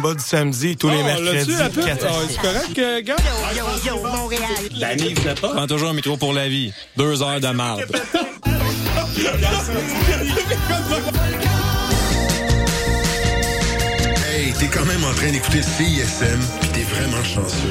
Zumba du samedi, tous les Oh, mercredis. la Ah, six. C'est correct, euh, gars? Yo, yo, Montréal. Danny, venait pas? Prends toujours un métro pour la vie. Deux heures de marde. Hey, t'es quand même en train d'écouter CISM, pis t'es vraiment chanceux.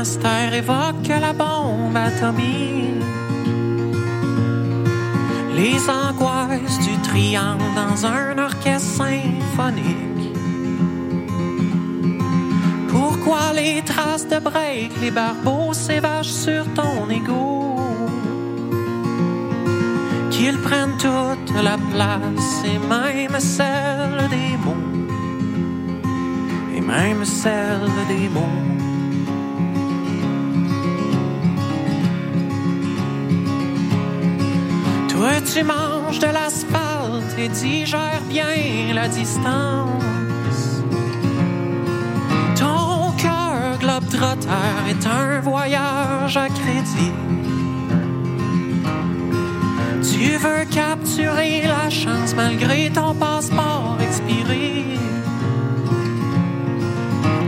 monastère évoque la bombe atomique. Les angoisses du triangle dans un orchestre symphonique. Pourquoi les traces de break, les barbeaux s'évachent sur ton égo? Qu'ils prennent toute la place et même celle des mots et même celle des mots. Tu manges de l'asphalte et digères bien la distance. Ton cœur globe-trotteur est un voyage à crédit. Tu veux capturer la chance malgré ton passeport expiré.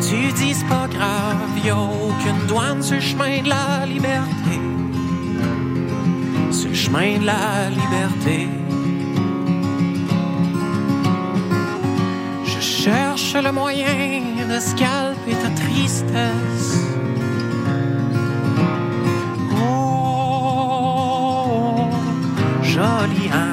Tu dis c'est pas grave, y a aucune douane sur le chemin de la liberté chemin de la liberté. Je cherche le moyen de scalper ta tristesse. Oh, jolie.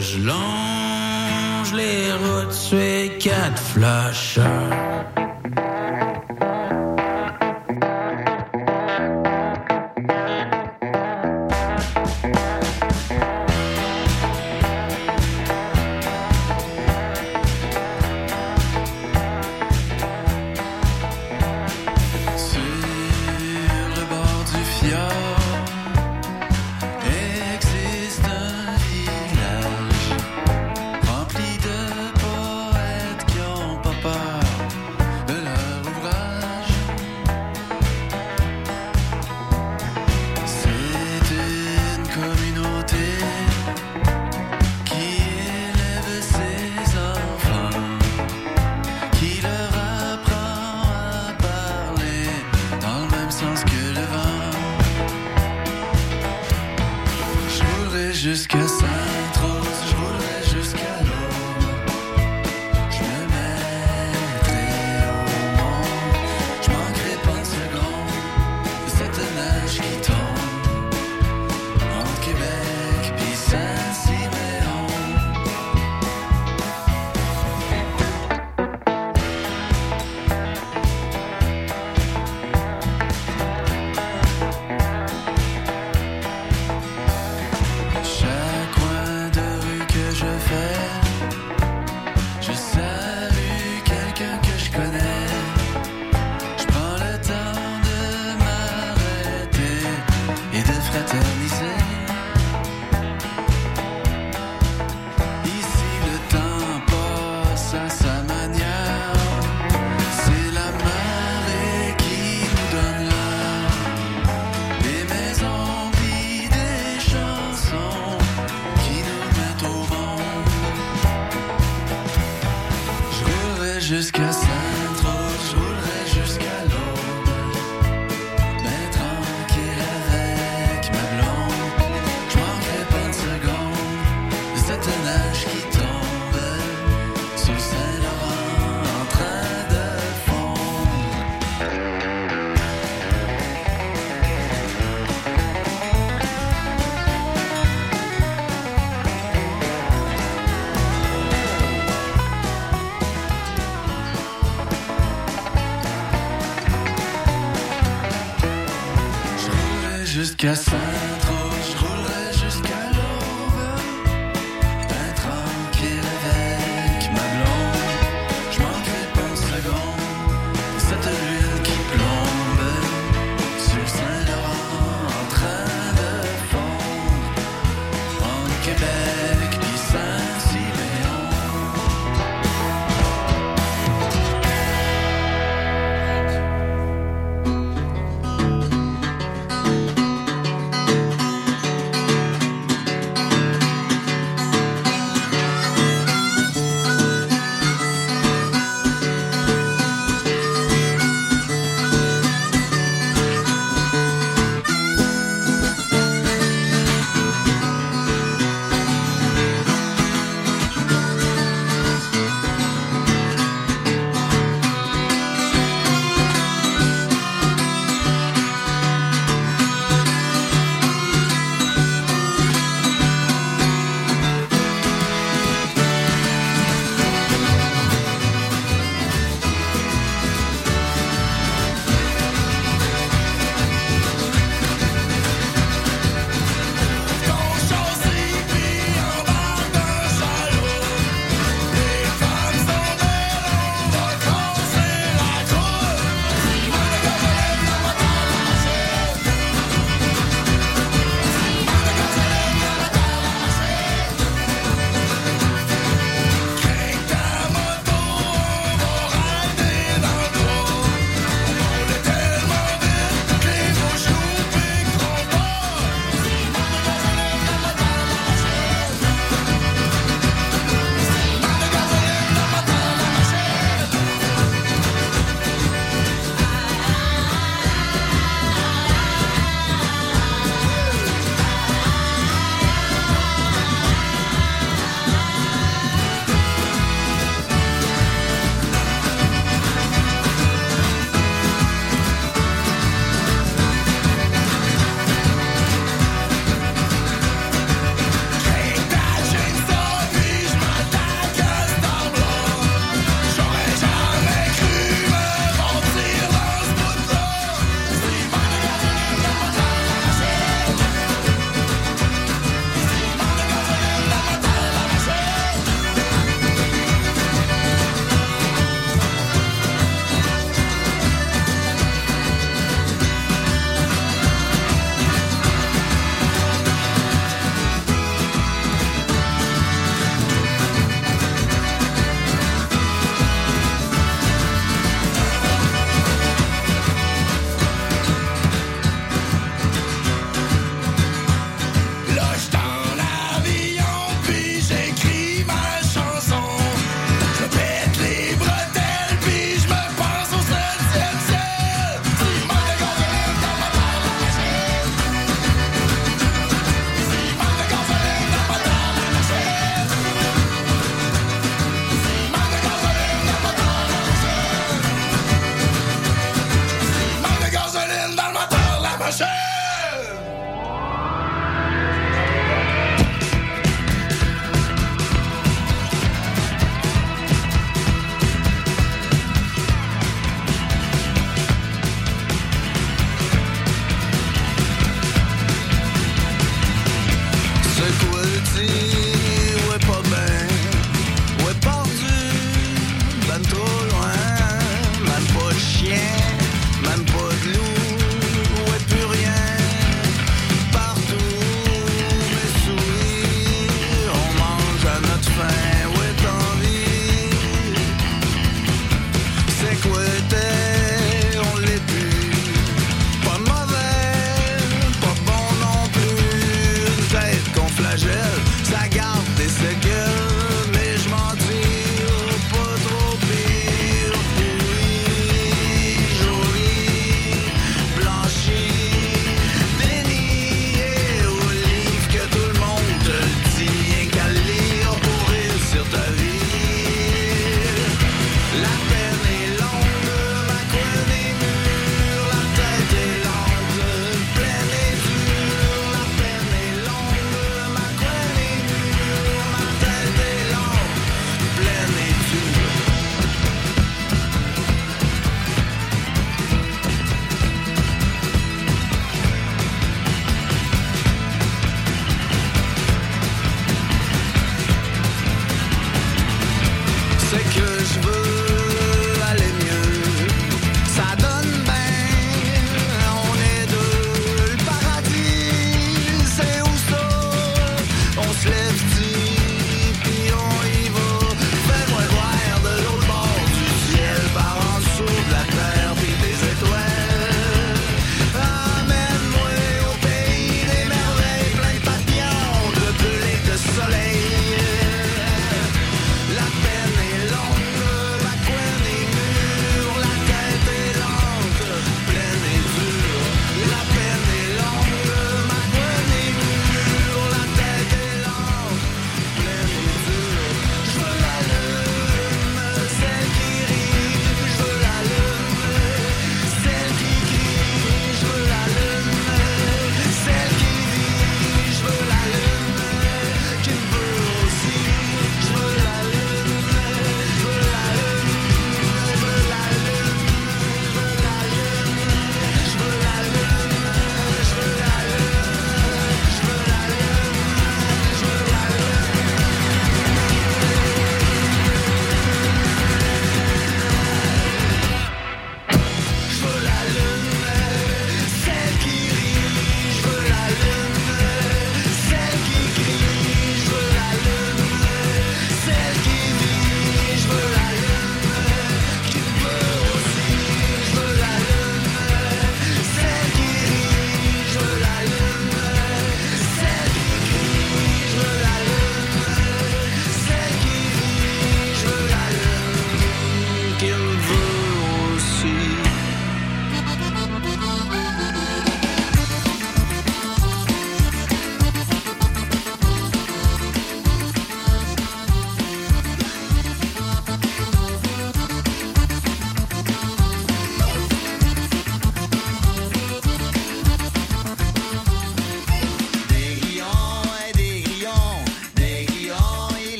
je longe les routes, tuer quatre flashers.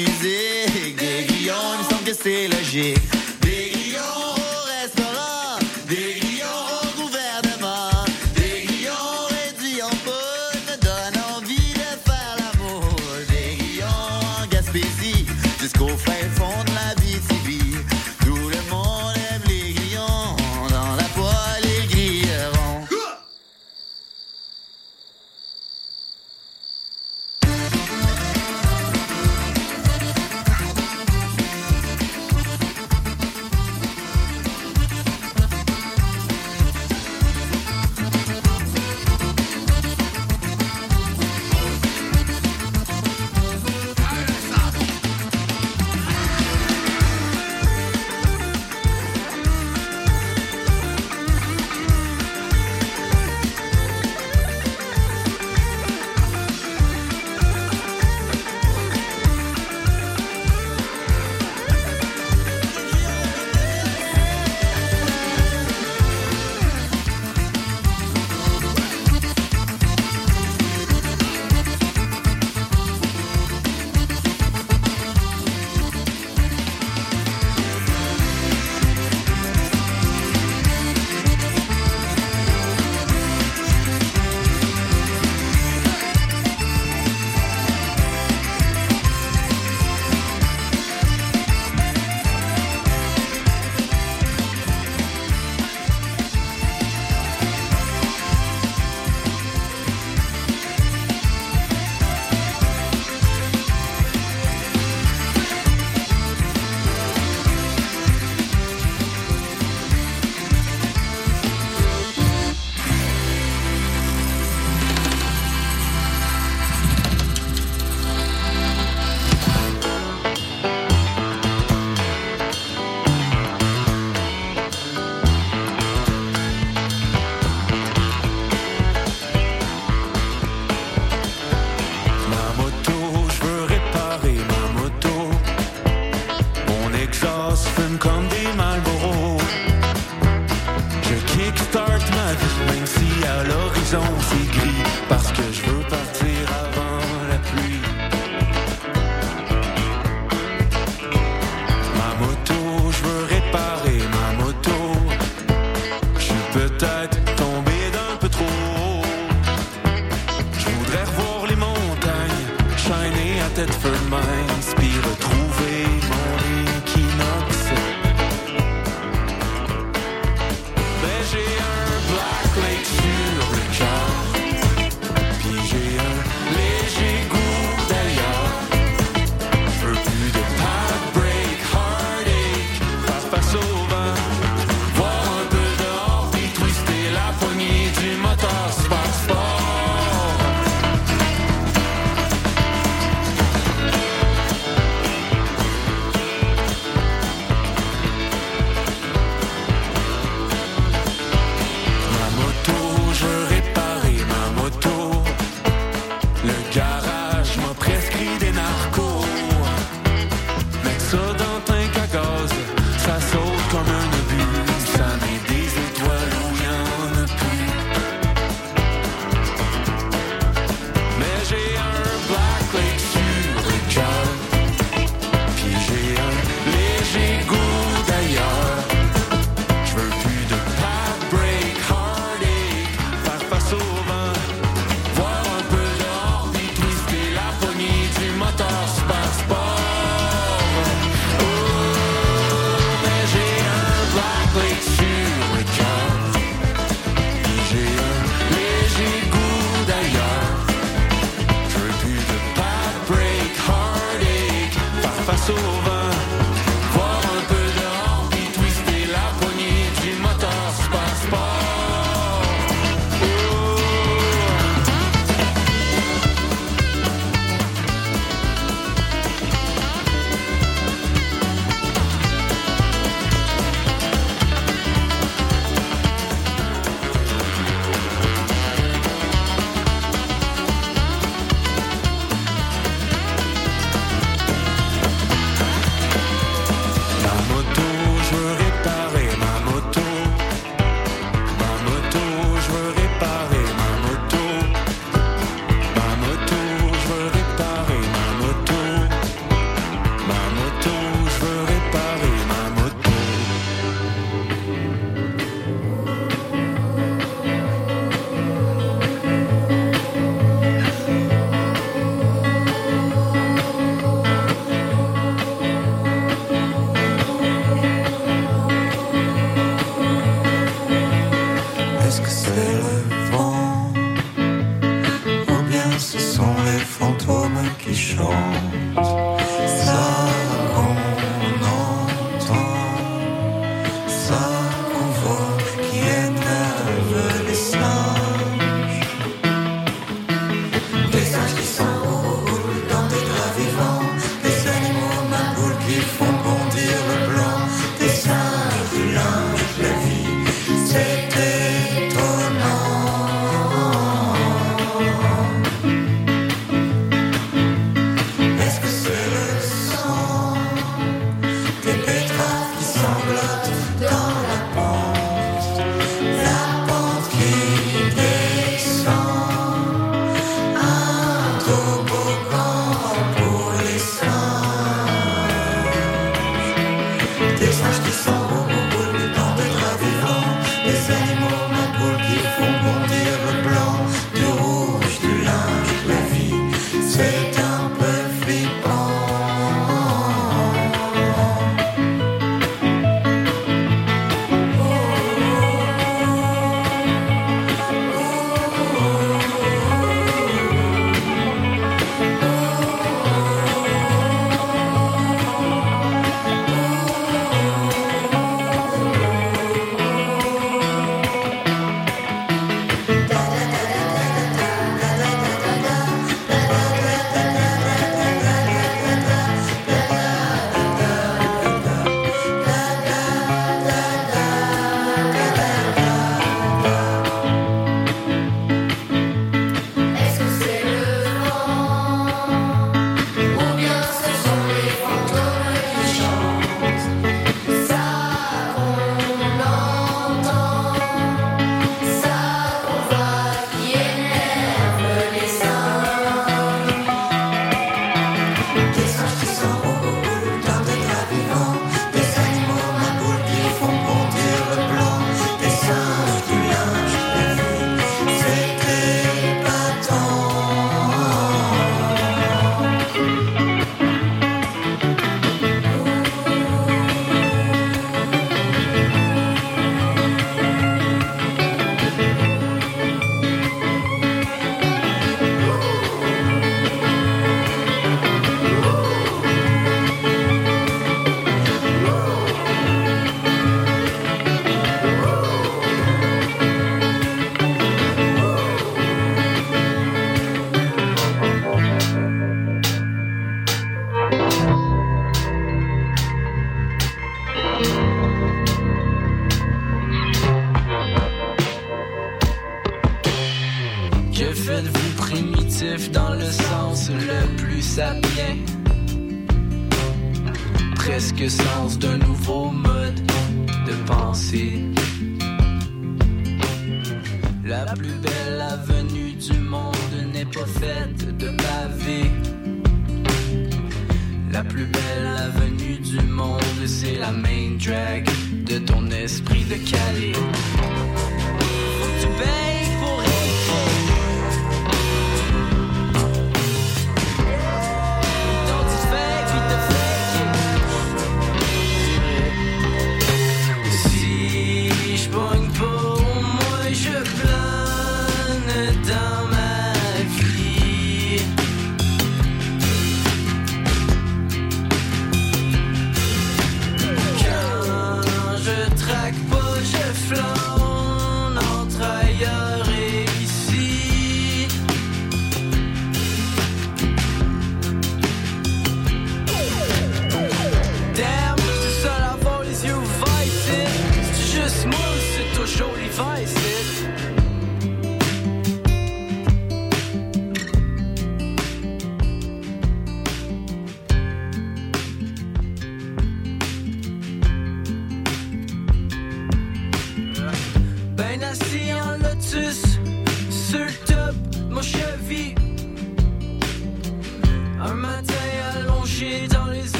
Musique. Des grillons, il me semble que c'est logique.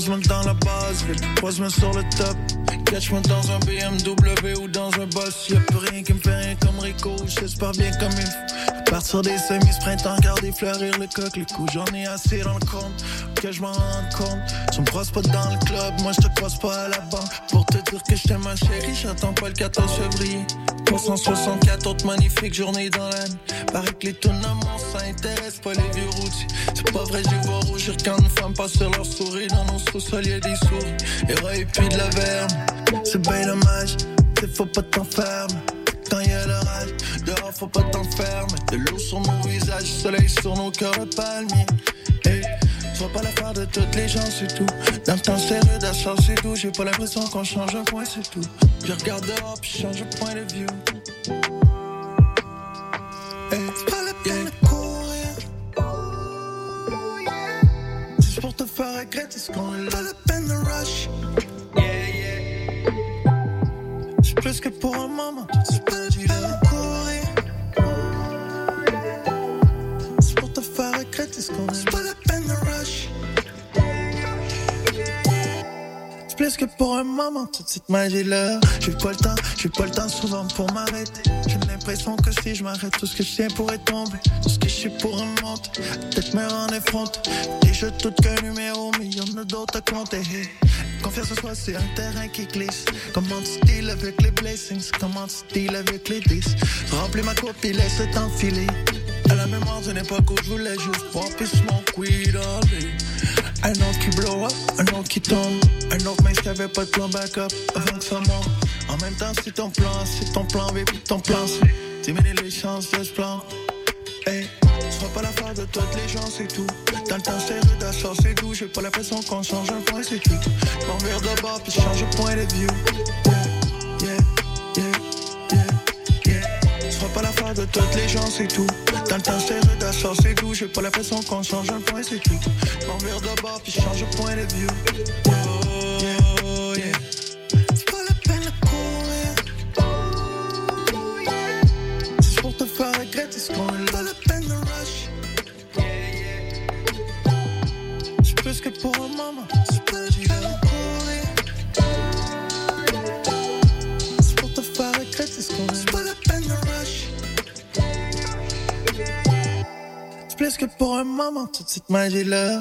Croise-moi dans la base, croise-moi sur le top. Catch-moi dans un BMW ou dans un boss. Y'a plus rien qui me fait rien comme Rico. J'espère bien comme il faut. Partir des semis, printemps, garder fleurir le coq. Les coups, j'en ai assez dans le compte. Que je m'en rende compte. Tu me croises pas dans le club, moi je te croise pas à la banque. Pour te dire que je t'aime ma chérie, j'attends pas le 14 février. 364 autres magnifiques journées dans l'année. Paraît que les tournaments, ça intéresse pas les vieux routiers. C'est pas vrai, je vois rougir quand une femme passe sur leur souris. Dans nos sous-sols, y'a des souris. Et puis de la verme. C'est bien dommage, faut pas t'enfermer. Quand y'a l'orage, dehors faut pas t'enfermer. De l'eau sur nos visages, soleil sur nos cœurs de palmiers. Hey, sois pas l'affaire de toutes les gens, c'est tout. Dans le temps sérieux d'achat, c'est tout. J'ai pas l'impression qu'on change un point, c'est tout. Je regarde dehors, puis change de point de vue. Hey, qu'on. Pas la peine de rush. C'est plus que pour un moment. C'est la peine de courir. C'est pour te faire regretter ce qu'on est. C'est pas la peine de rush. C'est plus que pour un moment. Toute cette magie-là. J'ai pas le temps, j'ai pas le temps souvent pour m'arrêter. L'impression que si je m'arrête, tout ce que je pourrait tomber. Tout ce que je suis pour un monte. Peut-être me rendre effronté. Déjà tout qu'un numéro, mais y'en a d'autres à compter. Confiance en soi, c'est un terrain qui glisse. Comment tu avec les blessings? Comment tu avec les 10? Remplis ma coupe et laisse le temps filer. À la mémoire d'une époque où je voulais juste weed all day. Un autre qui blow up, un autre qui tombe. Un autre mec qui avait pas de plan backup avant que ça monte. En même temps, c'est ton plan, c'est ton plan B puis ton plan C. Diminuer les chances de ce plan. Hey, sois pas l'affaire de toutes les gens, c'est tout. Dans le temps, c'est rude ça, c'est doux. J'ai pas l'impression qu'on change un point, c'est tout. M'en vire de bord puis change de point de vue. Yeah, yeah, yeah, yeah, yeah. Sois pas l'affaire de toutes les gens, c'est tout. Dans le temps, c'est rude ça, c'est doux. J'ai pas l'impression qu'on change un point, c'est tout. M'en vire de bord puis change de point de vue. La peine rush. C'est plus que pour un moment. Plus que pour un moment. Toute cette magie-là.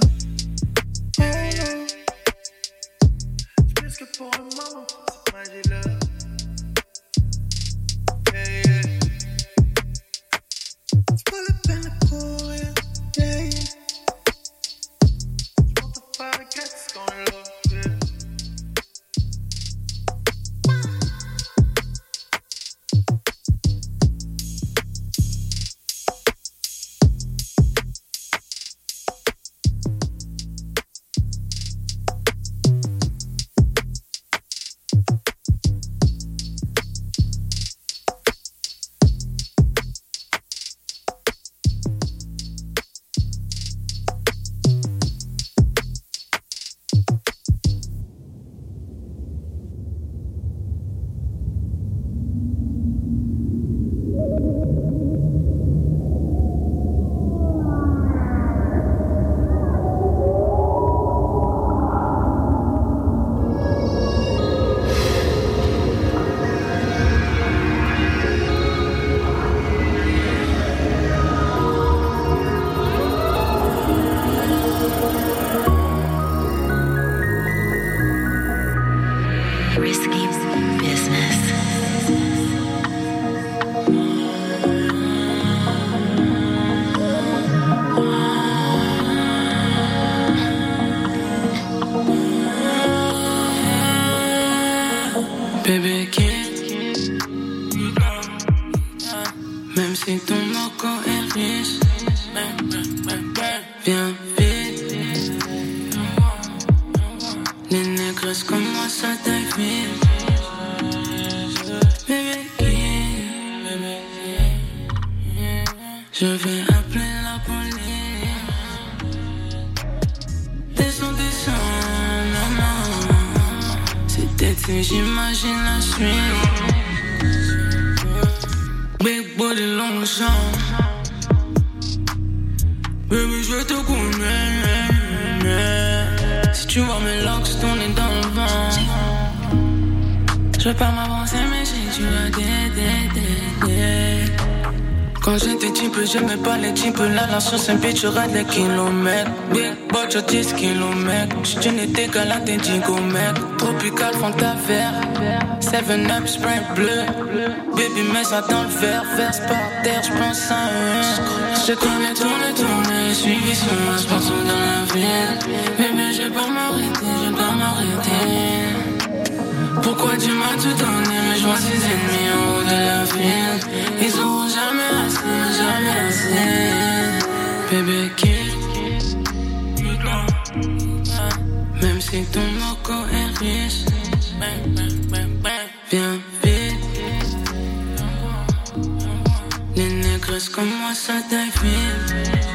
Je veux pas m'avancer, mais j'ai du ADDD. Quand j'étais type, j'aimais pas les types. Là, la sauce un je rate les kilomètres. Big bot, 10 kilomètres. J'suis n'étais qu'à la dédigomètre. Tropical, Fanta vert. 7-up, Sprint bleu. Baby, mets ça dans le verre. Verse par terre, j'pense à un. Je connais tourne, tourne. Suivi sur ma sport dans la ville. Mais, mais j'ai pas Pourquoi tu m'as tout donné Mais je vois ses ennemis en haut de la file. Ils auront jamais assez, jamais assez Bébé kiss, Même si ton loco est riche. Bien vite. Les négresses comme moi ça t'affile.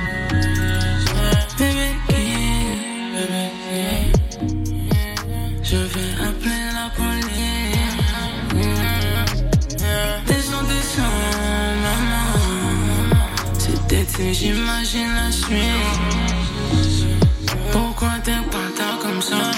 C'est j'imagine la suite. Pourquoi t'es pas comme ça?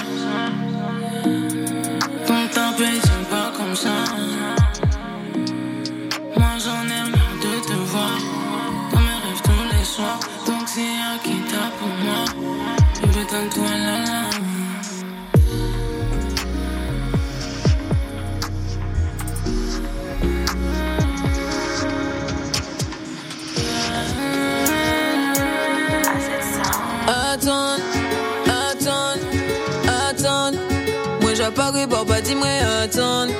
bon, pas dis-moi attendre,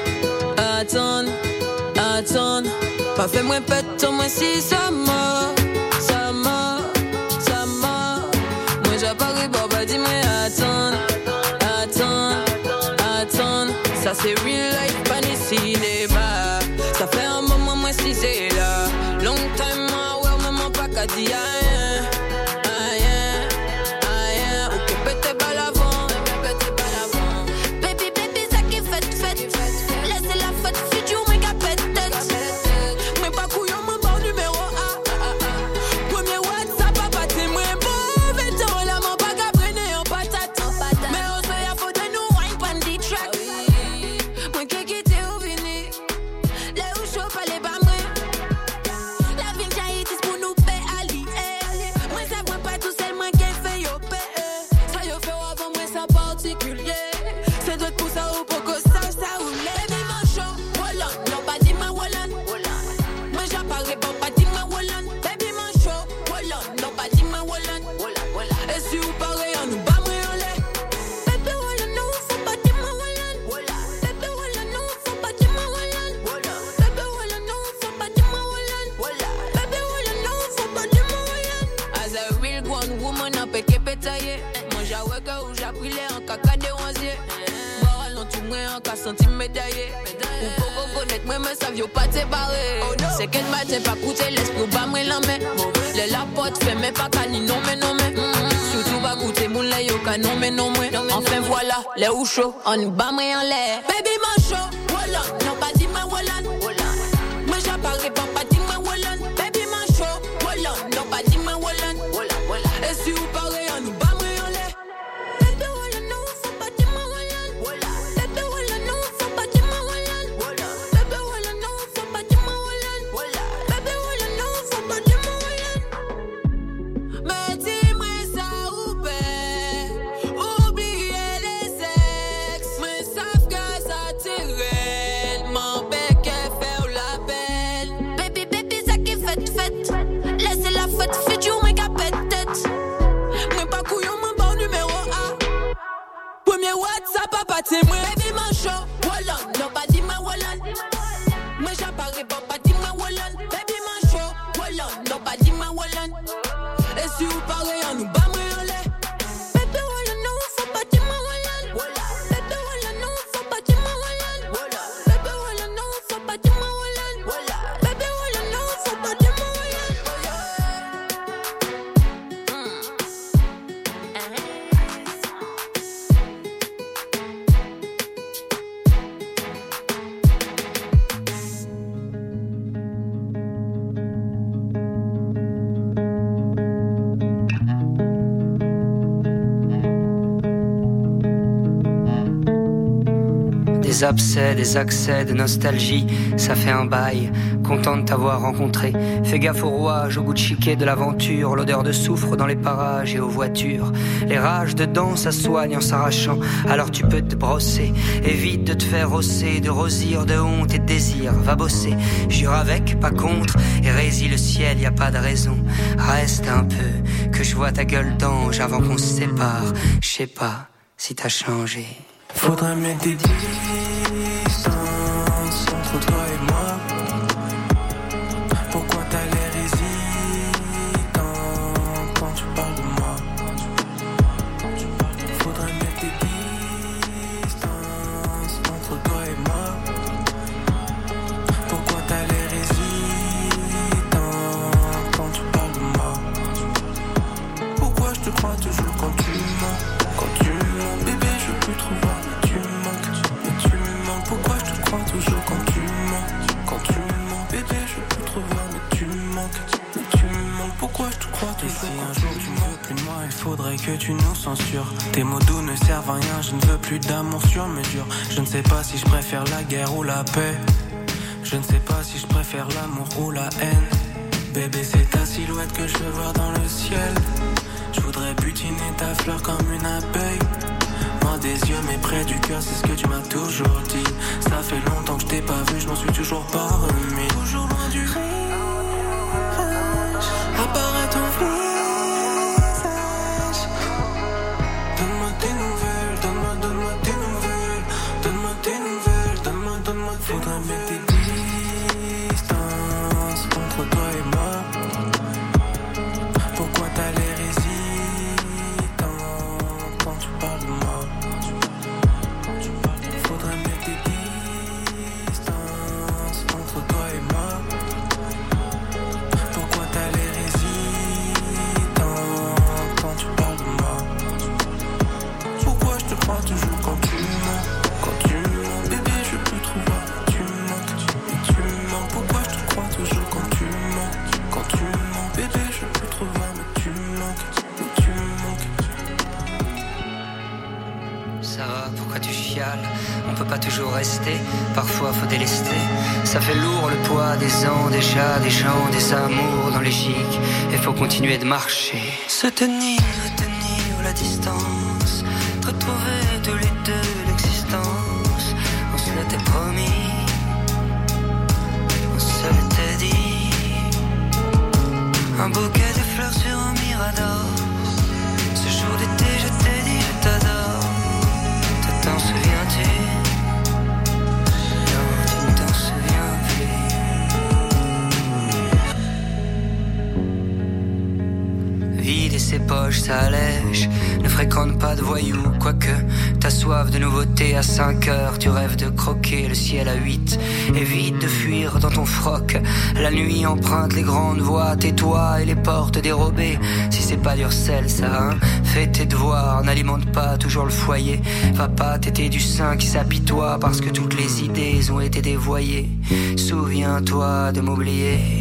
attendre, attendre. Pas fait moins pète, au moins si ça mort. one. des accès de nostalgie, ça fait un bail, content de t'avoir rencontré. Fais gaffe au rouage, au goût de chiquet de l'aventure, l'odeur de soufre dans les parages et aux voitures. Les rages de dents, ça soigne en s'arrachant, alors tu peux te brosser. Évite de te faire rosser, de rosir de honte et de désir. Va bosser, jure avec, pas contre, et le ciel, y a pas de raison. Reste un peu, que je vois ta gueule d'ange avant qu'on se sépare. Je sais pas si t'as changé. Faudrait mettre des trop tard. Je ne sais pas si je préfère l'amour ou la haine. Bébé, c'est ta silhouette que je veux voir dans le ciel. Je voudrais butiner ta fleur comme une abeille. Moi, des yeux, mais près du cœur, c'est ce que de marcher. dans ton froc. La nuit emprunte les grandes voies, tes toits et les portes dérobées. Si c'est pas d'Ursel, ça, hein fais tes devoirs, n'alimente pas toujours le foyer. Va pas t'éter du sein qui s'apitoie parce que toutes les idées ont été dévoyées. Souviens-toi de m'oublier.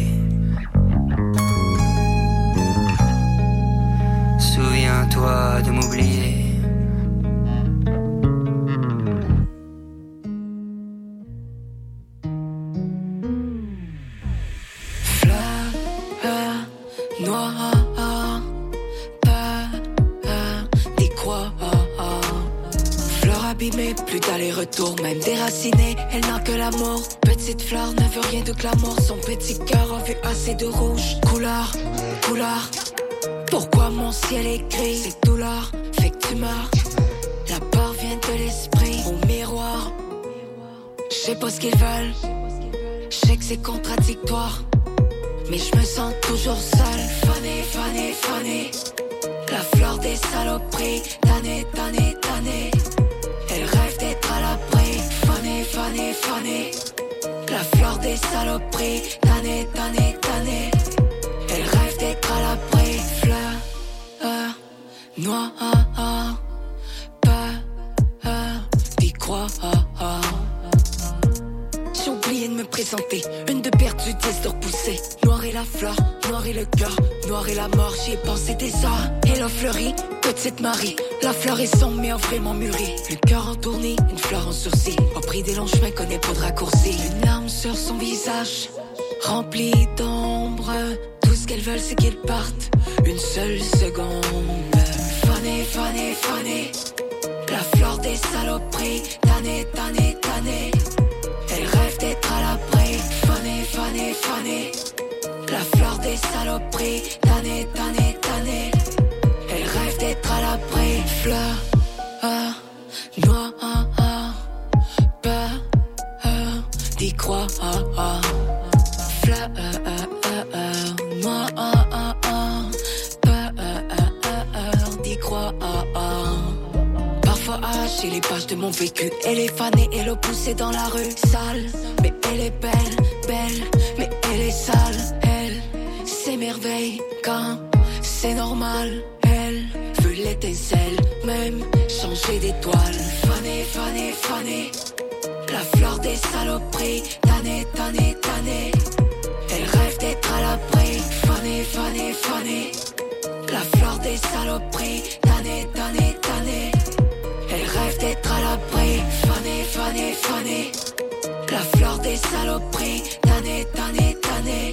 Saloperies, tannée, tannée, tannée.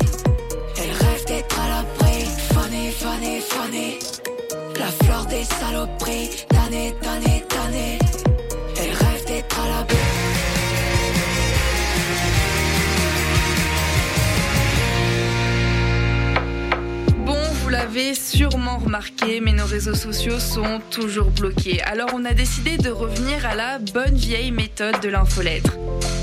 Elle rêve d'être à l'abri, fanée, fanée, fanée. La fleur des saloperies, tannée, tannée, tannée. Elle rêve d'être à l'abri. Bon, vous l'avez sûrement remarqué, mais nos réseaux sociaux sont toujours bloqués. Alors on a décidé de revenir à la bonne vieille méthode de l'infolettre.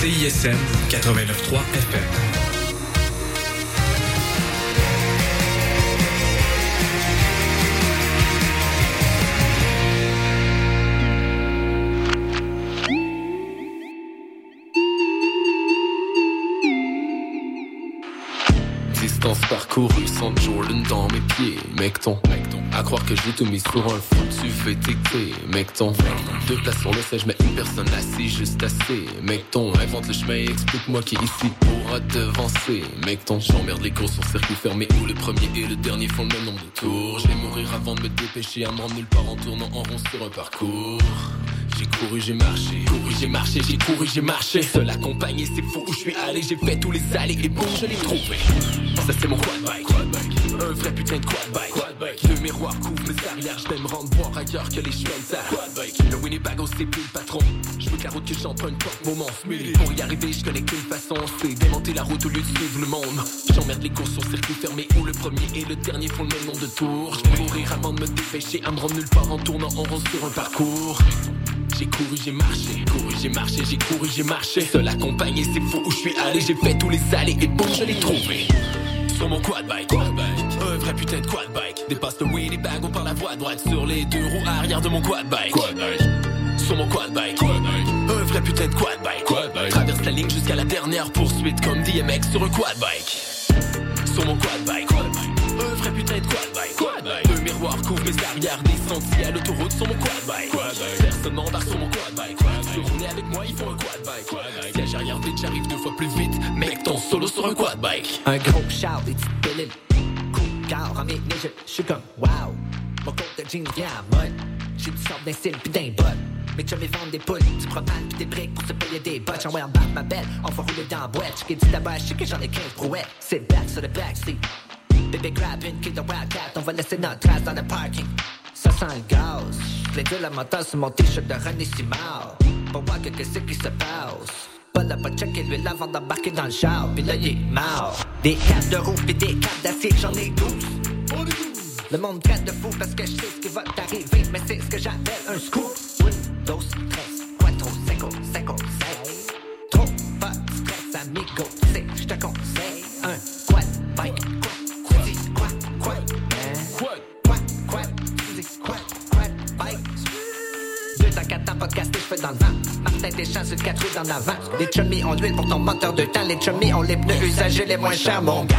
CISM 89.3 FM. Distance parcourue, sans Jordan dans mes pieds. Mec ton, à croire que j'ai tout mis sur un foutu VTT. Mec ton, deux places sur le siège, mais une personne assise juste assez. Mec ton, invente le chemin et explique-moi qui ici pourra devancer. Mec ton, j'emmerde les courses sur circuit fermé où le premier et le dernier font le même nombre de tours. Je vais mourir avant de me dépêcher à me rendre nulle part en tournant en rond sur un parcours. J'ai couru, j'ai marché, couru, j'ai marché, j'ai couru, j'ai marché. Seul accompagné, c'est fou où je suis allé. J'ai fait tous les allées et bon, je l'ai trouvé. Ça c'est mon quad bike, vrai putain de quad bike. Le miroir couvre mes arrières, je vais me rendre voir ailleurs que les chemins de terre. Le Winnebago c'est plus le patron. Je veux que la route que j'emprunte porte mon. Mais pour y arriver, je connais qu'une façon, c'est démonter la route au lieu de suivre le monde. J'emmerde les courses sur circuit fermé où le premier et le dernier font le même nombre de tours. Je mourir avant de me dépêcher à me rendre nulle part en tournant en rond sur un parcours. J'ai couru, j'ai marché, couru, j'ai marché, j'ai couru, j'ai marché. Seul accompagné, c'est fou où je suis allé. J'ai fait tous les allées et bon, je l'ai trouvé. Sur mon quad bike, un vrai putain de quad bike. Dépasse le Winnebago par la voie droite sur les deux roues arrière de mon quad bike. Sur mon quad bike, un vrai putain de quad bike. Traverse la ligne jusqu'à la dernière poursuite comme DMX sur un quad bike. Sur mon quad bike, un vrai putain de quad bike. Le miroir couvre mes arrières, des sentiers à l'autoroute sur mon quad bike. Personne m'embarque sur mon quad bike. Se rouler avec moi, il faut un quad bike. Siège arrière vite, j'arrive deux fois plus vite. Mec, ton solo sur un quad bike. Un gros shout, des petites car en mes je suis comme wow. Mon compte de jeans vient à mode. J'ai du sort d'un style pis d'un bot. Mais tu me vendre des poules, du propane pis des briques pour se payer des bottes. J'envoie en bas ma belle, on va rouler dans la boîte. J'qu'ai dit d'abord, je sais que j'en ai 15 brouettes. C'est back sur le backseat. Bébé grab une kid de Wildcat, on va laisser notre trace dans le parking. Ça sent le gaz. L'ai dit la mental sur mon t-shirt de René Simard. Pour voir que qu'est-ce qui se passe. Pas là, pas checker lui avant d'embarquer dans le char. Pis là, il est mort. Des capes de roue pis des capes d'acier, j'en ai 12. Le monde traite de fou parce que je sais ce qui va t'arriver, mais c'est ce que j'appelle un scoop. Dos, tres, cuatro, cinco, cinco, seis. Trop pas de stress, amigo, sais, je te conseille fais dans le vent. Martin Deschamps sur le 4 roues en avant. Les chummies ont l'huile pour ton moteur de temps. Les chummies ont les pneus usagés les moins chers, mon gars.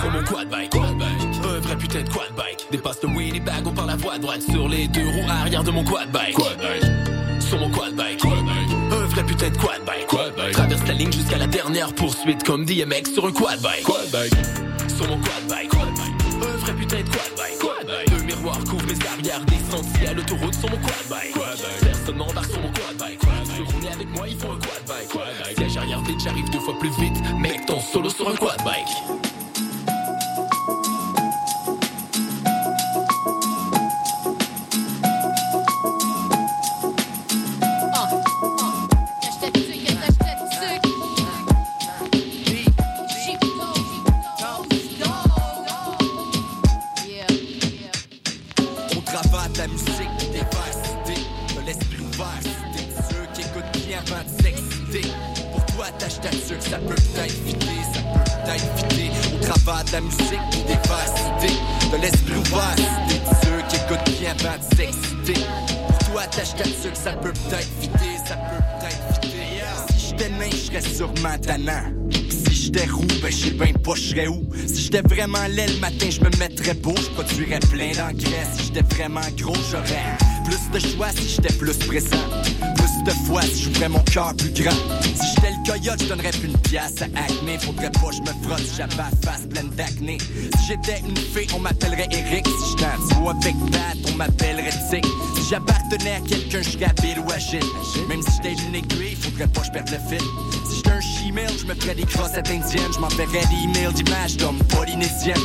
Sur mon quad bike, quad bike. Un vrai putain de quad bike. Dépasse le wheelie bag, on par la voie droite sur les deux roues arrière de mon quad bike. Quad bike. Sur mon quad bike, quad bike. Un vrai putain de quad bike. Quad bike. Traverse la ligne jusqu'à la dernière poursuite comme DMX sur un quad bike. Quad bike. Sur mon quad bike, quad bike. Putain de quad bike. Quad bike. Deux miroirs couvrent mes arrières des sentiers à l'autoroute sur mon quad bike. Quad bike. Personne sur mon quad bike. Ceux rouler avec moi, ils font un quad bike. Quad bike. Siège arrière j'arrive deux fois plus vite. Mec, ton solo sur un quad bike. Ça peut peut-être fitter Ça peut peut-être fitter On de la musique qui dévasté De l'esprit ouvert t'es ceux qui écoutent bien avant de s'exciter. Pour toi tâche ta sucre Ça peut peut-être fitter Ça peut peut-être fitter Si j'étais nain je serais sûrement tannant. Si j'étais roux, ben je sais ben pas je serais où. Si j'étais vraiment laid le matin, je me mettrais beau, je plein d'engrais. Si j'étais vraiment gros, j'aurais plus de choix si j'étais plus présent. Plus de fois si j'ouvrais mon cœur plus grand. Si j'étais le coyote, je donnerais plus une pièce à acné. Faudrait pas je me frotte j'avais la face pleine d'acné. Si j'étais une fée, on m'appellerait Eric. Si j'étais un avec Pat, on m'appellerait Tic. Si j'appartenais à quelqu'un, je Bill ou Agile. Même si j'étais une aiguille, faudrait pas je perde le fil. Si j'étais un chimel, je me ferais des crossettes indiennes. Je m'enverrais des emails d'images d'hommes polynésiennes.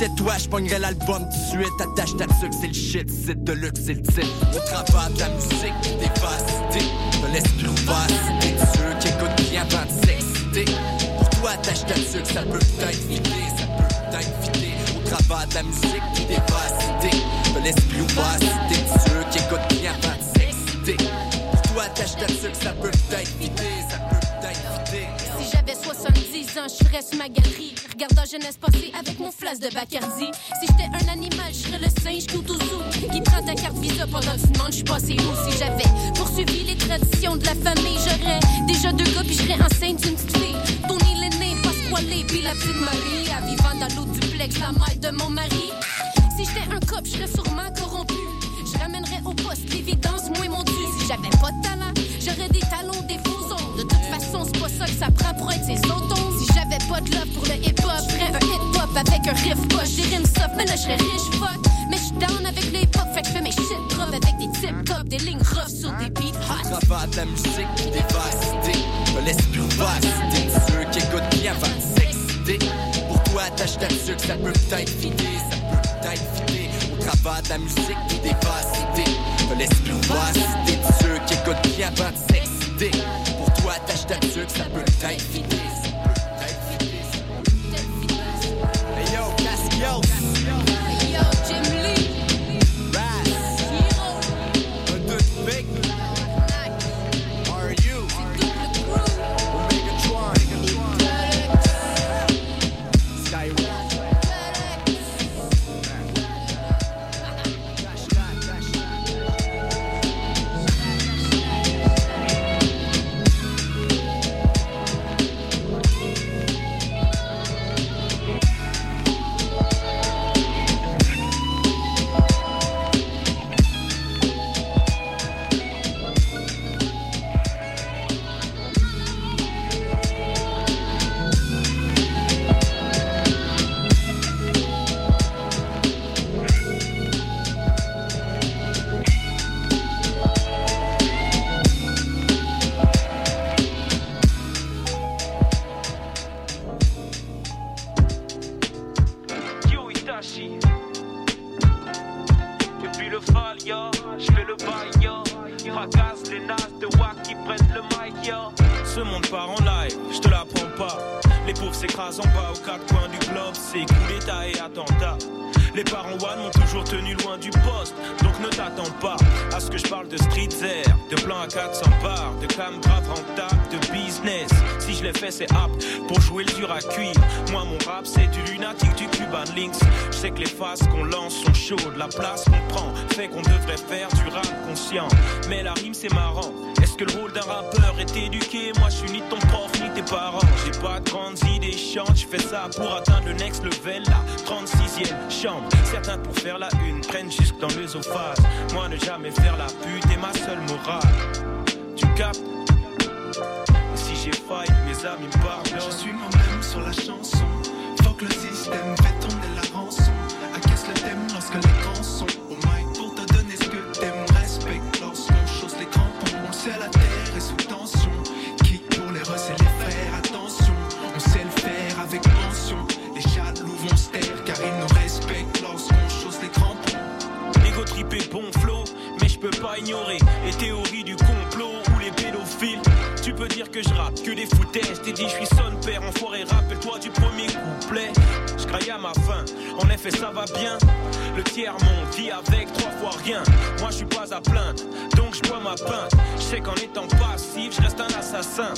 J'étais toi, je pognerais l'album tout de suite. Attache ta c'est le shit, c'est de luxe, c'est le titre. Au travail de la musique, dévasté. De l'esprit si t'es ceux qui écoutent bien avant de s'exciter. Pour toi, attache ta ça peut peut-être filer, ça peut peut-être filer. Au travail de la musique, dévasté. De l'esprit si t'es ceux qui écoutent bien avant de s'exciter. Pour toi, attache ta sucre, ça peut peut-être filer, ça peut peut-être filer. Si j'avais 70 ans, je serais sur ma galerie. Regardant jeunesse passée avec mon flasque de Bacardi. Si j'étais un animal, je serais le singe zoo. Qui prend ta carte visa pendant que tu demandes, je passé où? Si j'avais poursuivi les traditions de la famille, j'aurais déjà deux gars, puis je serais enceinte d'une petite fille. Tony l'aîné, Pasquale, puis la petite Marie. À vivant dans l'eau duplex, la mère de mon mari. Si j'étais un cop, je serais sûrement corrompu. Je ramènerais au poste l'évidence, moi et mon dû. Si j'avais pas de talent, j'aurais des talons, des faux ongles. De toute façon, c'est pas ça que ça prend pour être ses autons. Pas de love pour le hip-hop, ferais un hip-hop avec un riff poche. J'ai rime soft, mais là je serais riche, fuck. Mais je down avec les hip-hop, fait que je fais mes shit drop avec des tip-top, des lignes rough sur des beats hot. De la musique dévastée. De l'esprit ouvert, si t'es ceux qui écoutent bien avant s'exciter. Pour toi, attache ta sucre, ça peut peut-être filer, ça peut peut-être filer. Au travail de la musique dévastée. De l'esprit ouvert, si t'es ceux qui écoutent bien avant s'exciter. Pour toi, attache ta sucre, ça peut peut-être filer, la place qu'on prend fait qu'on devrait faire du rap conscient. Mais la rime, c'est marrant. Est-ce que le rôle d'un rappeur est éduqué? Moi, je suis ni ton prof, ni tes parents. J'ai pas de grandes idées chantes, je fais ça pour atteindre le next level, la 36e chambre. Certains pour faire la une prennent jusque dans l'œsophage. Moi, ne jamais faire la pute est ma seule morale. Tu captes? Si j'ai failli, mes amis me pardonnent. Je suis moi-même sur la chanson. Faut que le système fait tourner sait, la terre est sous tension. Kick pour les et les frères, attention. On sait le faire avec mention. Les jaloux vont se car ils nous respectent lorsqu'on chausse les crampons. Ego tripé, bon flow, mais je peux pas ignorer les théories du complot ou les pédophiles. Tu peux dire que je rappe, que des foutaises. T'es dit, je suis son père, enfoiré, rappelle-toi du premier couplet. Je craille à ma fin, en effet, ça va bien. Le tiers monde vit avec trois fois rien. Moi, je suis pas à plaindre, donc je bois ma pinte. Je sais qu'en étant passif, je reste un assassin.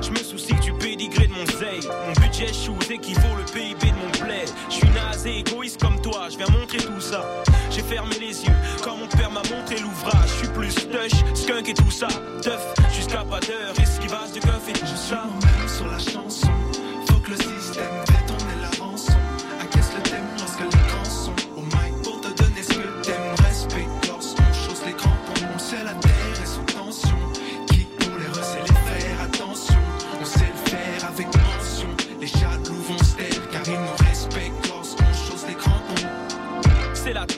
Je me soucie du pédigré de mon zeille. Mon budget shoes équivaut le PIB de mon bled. Je suis nasé, égoïste comme toi, je viens montrer tout ça. J'ai fermé les yeux quand mon père m'a montré l'ouvrage. Je suis plus tush, skunk et tout ça. Teuf, jusqu'à pas d'heure, esquivage de keuf et tout ça.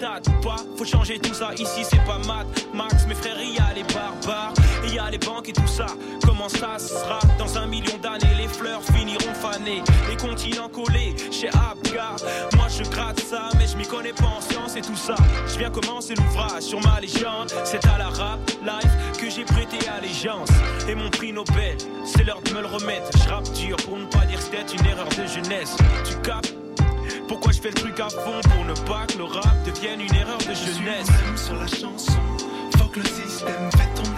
Pas, faut changer tout ça. Ici c'est pas mat, Max, mes frères, il y a les barbares, il y a les banques et tout ça. Comment ça sera? Dans un million d'années Les fleurs finiront fanées, les continents collés chez Abgar. Moi je gratte ça, mais je m'y connais pas en science et tout ça. Je viens commencer l'ouvrage sur ma légende. C'est à la rap life que j'ai prêté allégeance. Et mon prix Nobel, c'est l'heure de me le remettre. Je rappe dur pour ne pas dire que c'était une erreur de jeunesse. Tu captes? Pourquoi je fais le truc à fond pour ne pas que le rap devienne une erreur de jeunesse? Moi-même sur la chanson. Faut que le système fait tourner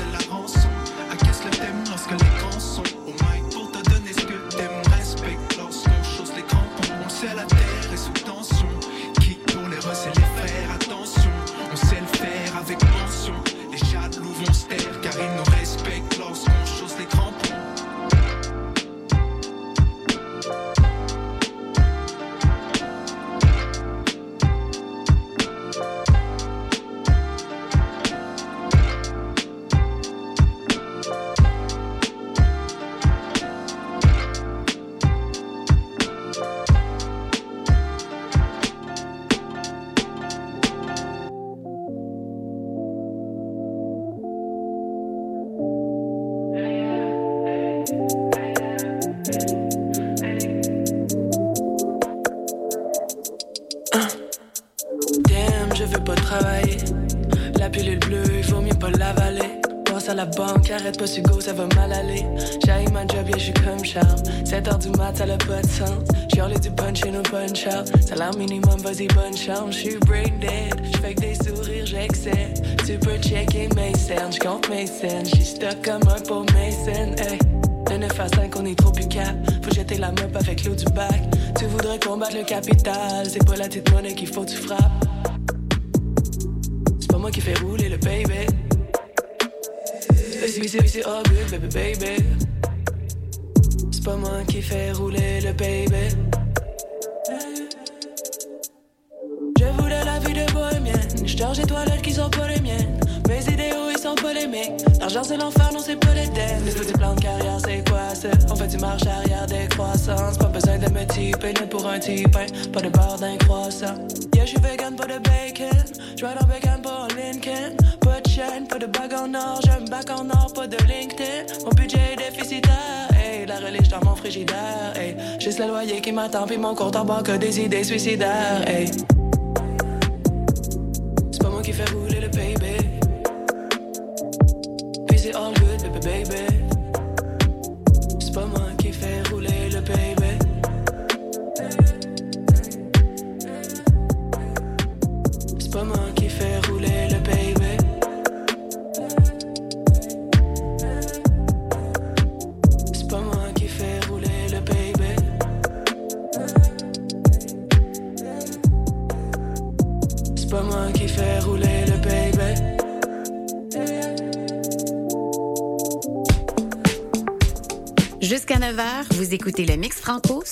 la banque, arrête pas go, ça va mal aller. J'ai ma job, yeah, je suis comme Charles. 7 heures du mat, ça n'a pas de sens. J'y du punch in au punch out. Salaire minimum, vas-y, bonne chance. J'suis brain dead, j'fais que des sourires, j'excède. Tu peux checker mes scènes, j'compte mes scènes. J'suis stuck comme un pauvre Mason, hey. De 9 à 5, on est trop cap. Faut jeter la mop avec l'eau du bac. Tu voudrais combattre le capital, c'est pas la petite monnaie qu'il faut tu frappes. C'est pas moi qui fais rouler le baby. C'est, c'est all good, baby, baby. C'est pas moi qui fais rouler le baby. Je voulais la vie de bohémienne. Je charge toilettes qui sont pas les miennes. Mes idéaux, ils sont polémiques. L'argent, c'est l'enfer, non, c'est pas les dettes. Les petits plans de carrière, c'est quoi ça? On fait du marche arrière des croissances. Pas besoin de me typer, pour un type, hein. Pas de barre d'un croissant. Yeah, je suis vegan, pas de bacon. Je ride en pas de bague en or. J'ai un bac en or, pas de LinkedIn. Mon budget est déficitaire. Hey, la religion dans mon frigidaire. Hey, juste le loyer qui m'attend, puis mon compte en banque des idées suicidaires. Hey.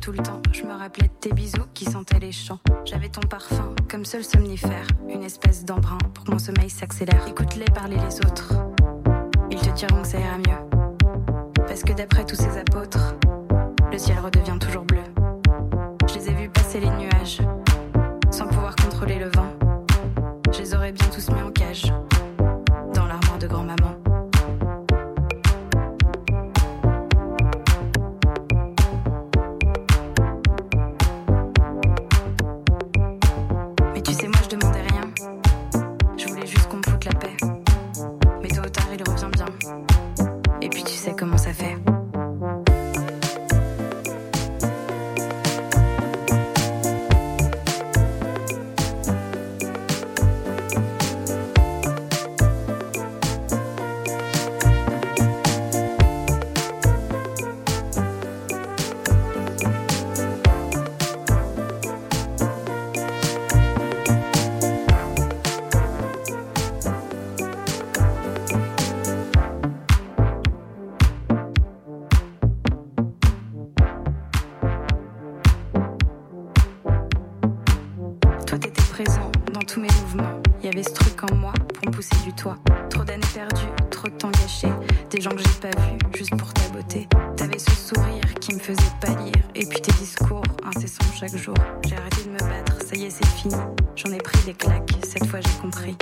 tout le temps. Je me rappelais de tes bisous qui sentaient les champs. J'avais ton parfum comme seul somnifère, une espèce d'embrun pour que mon sommeil s'accélère. Écoute-les parler les autres. Ils te diront que ça ira mieux. Parce que d'après tous ces apôtres, le ciel redevient toujours bleu. chaque jour. J'ai arrêté de me battre, ça y est, c'est fini. J'en ai pris des claques, cette fois j'ai compris.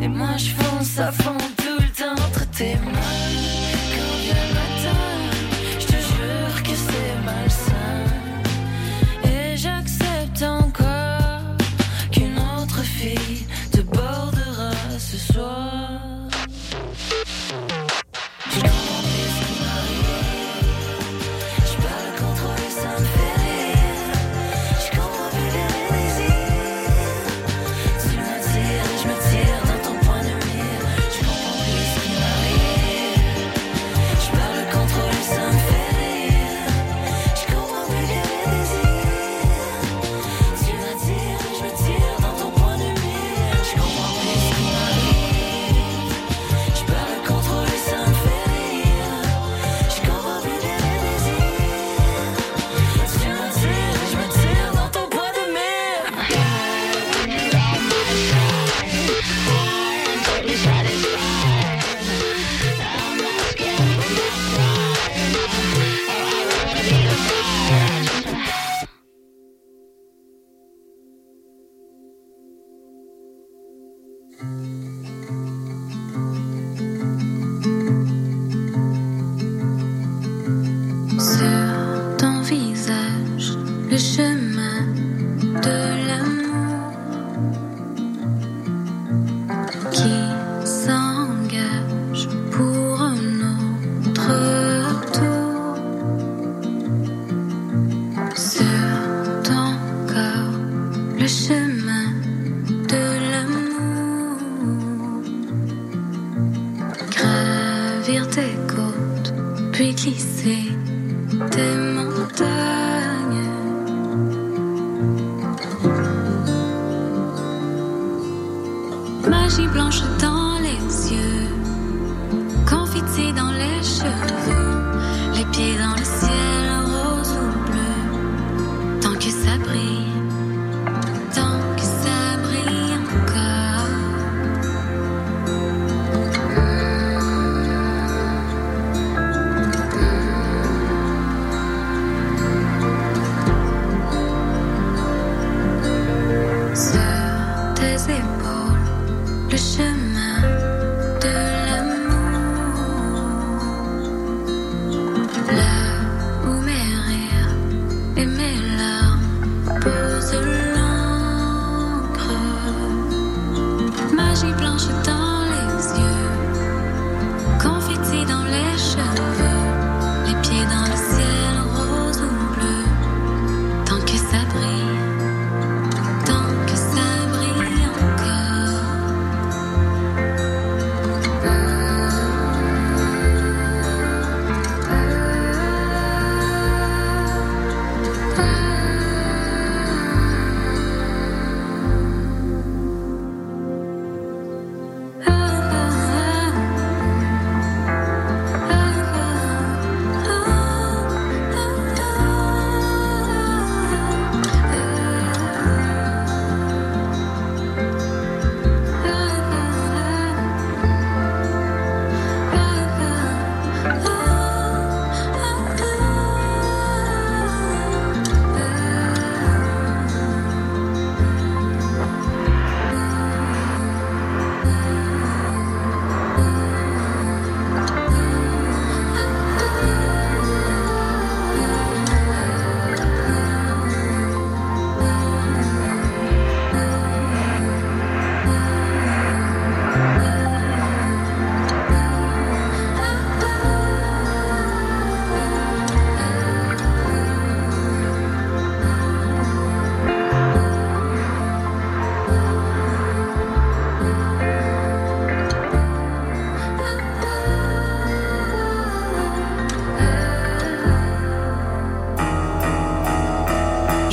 Et moi je fonce à fond tout le temps entre tes mains.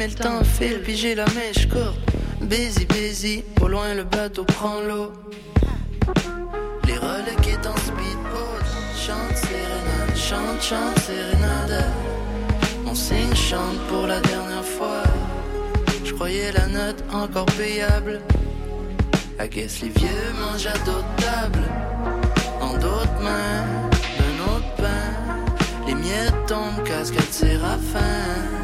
mais le temps file. Puis j'ai la mèche courte. Busy, busy. Au loin, le bateau prend l'eau. Les est en speedboat. Chante sérénade, chante, chante sérénade. Mon signe chante pour la dernière fois. Je croyais la note encore payable. I guess les vieux mangent à d'autres tables. En d'autres mains, d'un autre pain. Les miettes tombent, cascade séraphin.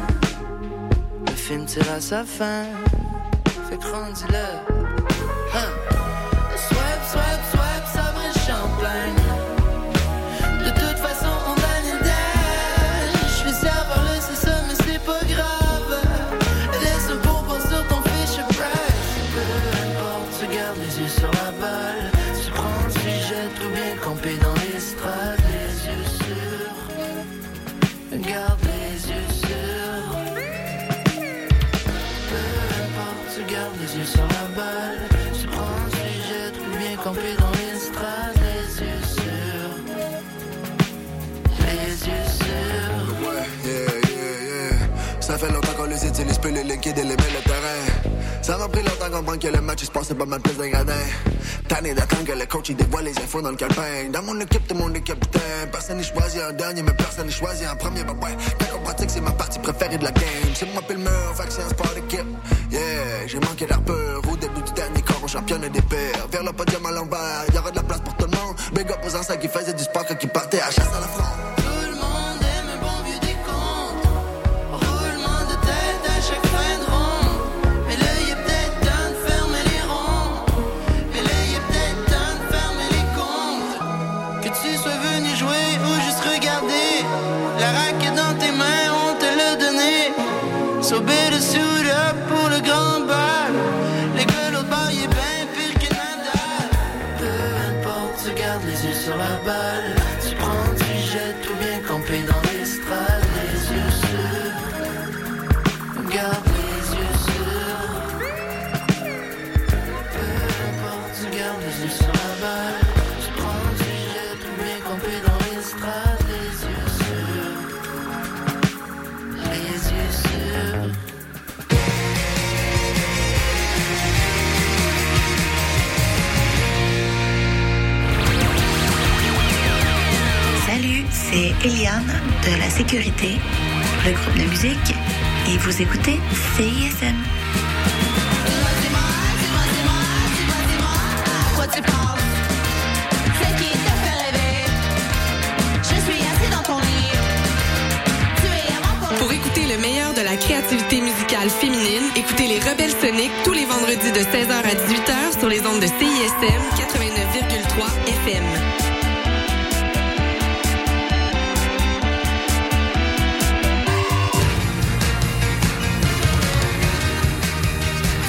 Le film tire à sa fin. Fait que rendu-le. Les utilise plus, les les met le terrain. Ça m'a pris longtemps qu'on comprendre que le match il se passait pas mal plus d'ingrédients. Tanné d'attendre que le coach il dévoile les infos dans le calepin. Dans mon équipe, tout le monde est capitaine. Personne n'est choisi en dernier, mais personne n'est choisi en premier. Bah ouais, quand on pratique, c'est ma partie préférée de la game. C'est moi pile le mur, fait que c'est un sport d'équipe. Yeah, j'ai manqué d'air peur. Au début du dernier corps, au championne des pères. Vers le podium à l'envers, y'aura de la place pour tout le monde. Big up aux anciens qui faisaient du sport quand ils partaient à chasse à la fronde. Eliane de la Sécurité, le groupe de musique, et vous écoutez CISM. Quoi tu penses? C'est qui te fait rêver? Je suis assis dans ton lit. Tu es avant qu'on Pour écouter le meilleur de la créativité musicale féminine, écoutez les Rebelles Soniques tous les vendredis de 16h à 18h sur les ondes de CISM 89,3 FM.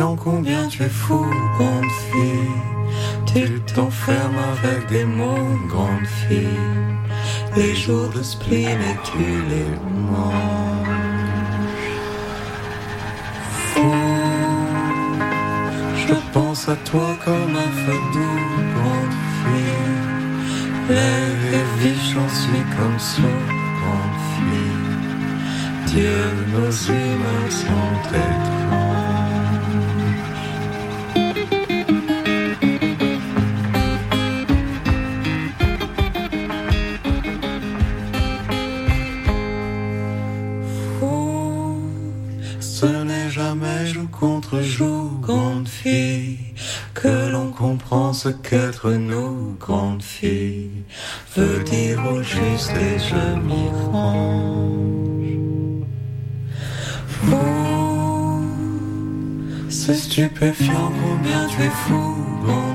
Combien tu es fou, grande fille. Tu t'enfermes avec des mots, grande fille. Les jours de spleen et tu les manges. Fou, je pense à toi comme un feu doux, grande fille. Lève et vie, j'en suis comme ça, grande fille. Dieu, nos humains sont étranges. C'est stupéfiant combien tu es fou, grande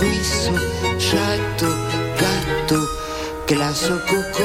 ruisseau, château, gâteau, glace au coco.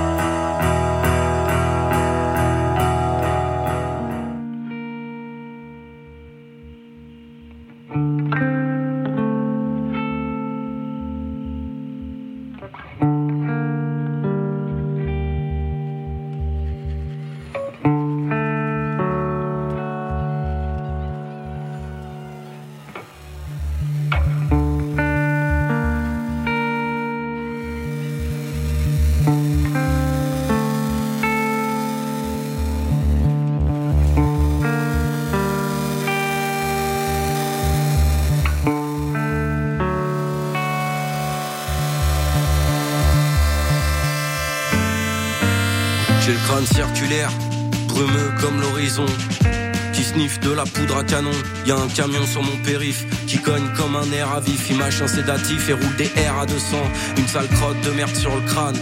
canon. Y a un camion sur mon périph' qui cogne comme un air à vif. Il mâche un sédatif et roule des airs à 200. Une sale crotte de merde sur le crâne.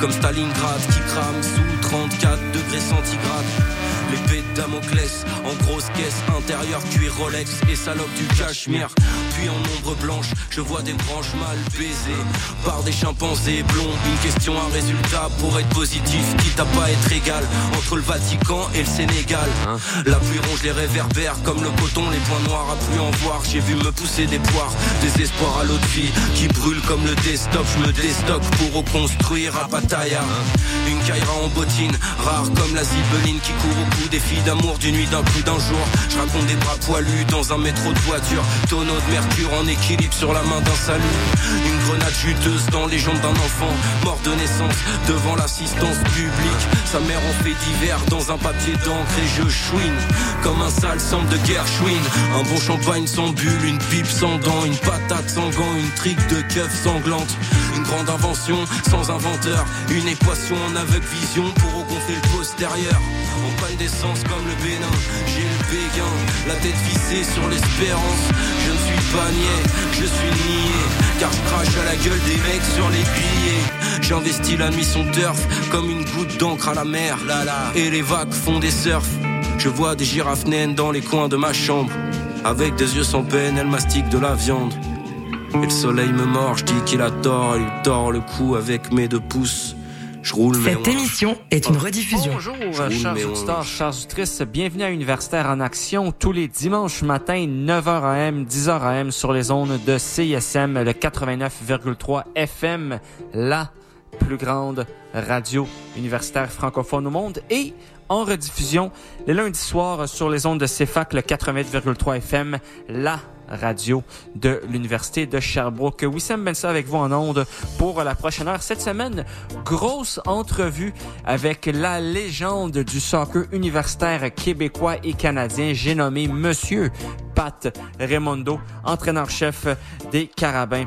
Comme Stalingrad qui crame sous 34 degrés centigrades. L'épée de Damoclès en grosse caisse intérieure cuir Rolex et salope du cachemire. Puis en ombre blanche, je vois des branches mal baisées par des chimpanzés blonds. Une question, un résultat pour être positif, quitte à pas être égal entre le Vatican et le Sénégal. La pluie ronge les réverbères comme le coton, les points noirs à plus en voir. J'ai vu me pousser des poires, des espoirs à l'autre vie qui brûle comme le desktop. Je me déstocke pour reconstruire à Pattaya. Une caïra en bottine, rare comme la zibeline qui court au cou des filles d'amour d'une nuit d'un plus d'un jour. Je raconte des bras poilus dans un métro de voiture, tonneau de mercure en équilibre sur la main d'un salut. Une grenade juteuse dans les jambes d'un enfant, mort de naissance devant l'assistance publique. Sa mère en fait divers dans un papier d'encre et je chouine comme un sale centre de guerre chouine. Un bon champagne sans bulle, une pipe sans dents, une patate sans gants, une trique de keuf sanglante. Une grande invention sans inventeur, une équation en aveugle vision pour regonfler le postérieur. D'essence comme le Bénin, j'ai le béguin, la tête vissée sur l'espérance. Je ne suis pas niais, je suis nié, car je crache à la gueule des mecs sur les billets. J'investis la nuit son turf comme une goutte d'encre à la mer. Là, là. Et les vagues font des surfs. Je vois des girafes naines dans les coins de ma chambre. Avec des yeux sans peine, elles mastiquent de la viande. Et le soleil me mord, je dis qu'il a tort, il tord le cou avec mes deux pouces. Je roule mes Cette émission est une rediffusion. Bonjour, chers auditeurs, chères auditrices. Bienvenue à Universitaire en Action tous les dimanches matin, 9h AM, 10h AM sur les zones de CISM, le 89,3 FM, la plus grande radio universitaire francophone au monde et en rediffusion les lundis soirs sur les ondes de CFAC, le 88,3 FM, la radio de l'Université de Sherbrooke. Wissam Bensa avec vous en ondes pour la prochaine heure. Cette semaine, grosse entrevue avec la légende du soccer universitaire québécois et canadien. J'ai nommé Monsieur Pat Raimondo, entraîneur-chef des Carabins.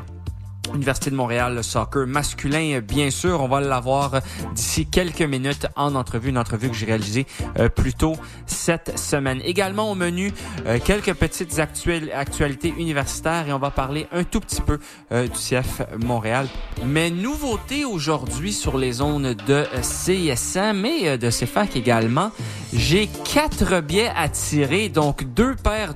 Université de Montréal, le soccer masculin, bien sûr. On va l'avoir d'ici quelques minutes en entrevue, une entrevue que j'ai réalisée euh, plus tôt cette semaine. Également au menu, euh, quelques petites actualités universitaires et on va parler un tout petit peu euh, du CF Montréal. Mais nouveauté aujourd'hui sur les zones de euh, CISM et euh, de CFAC également, j'ai quatre billets à tirer, donc deux paires de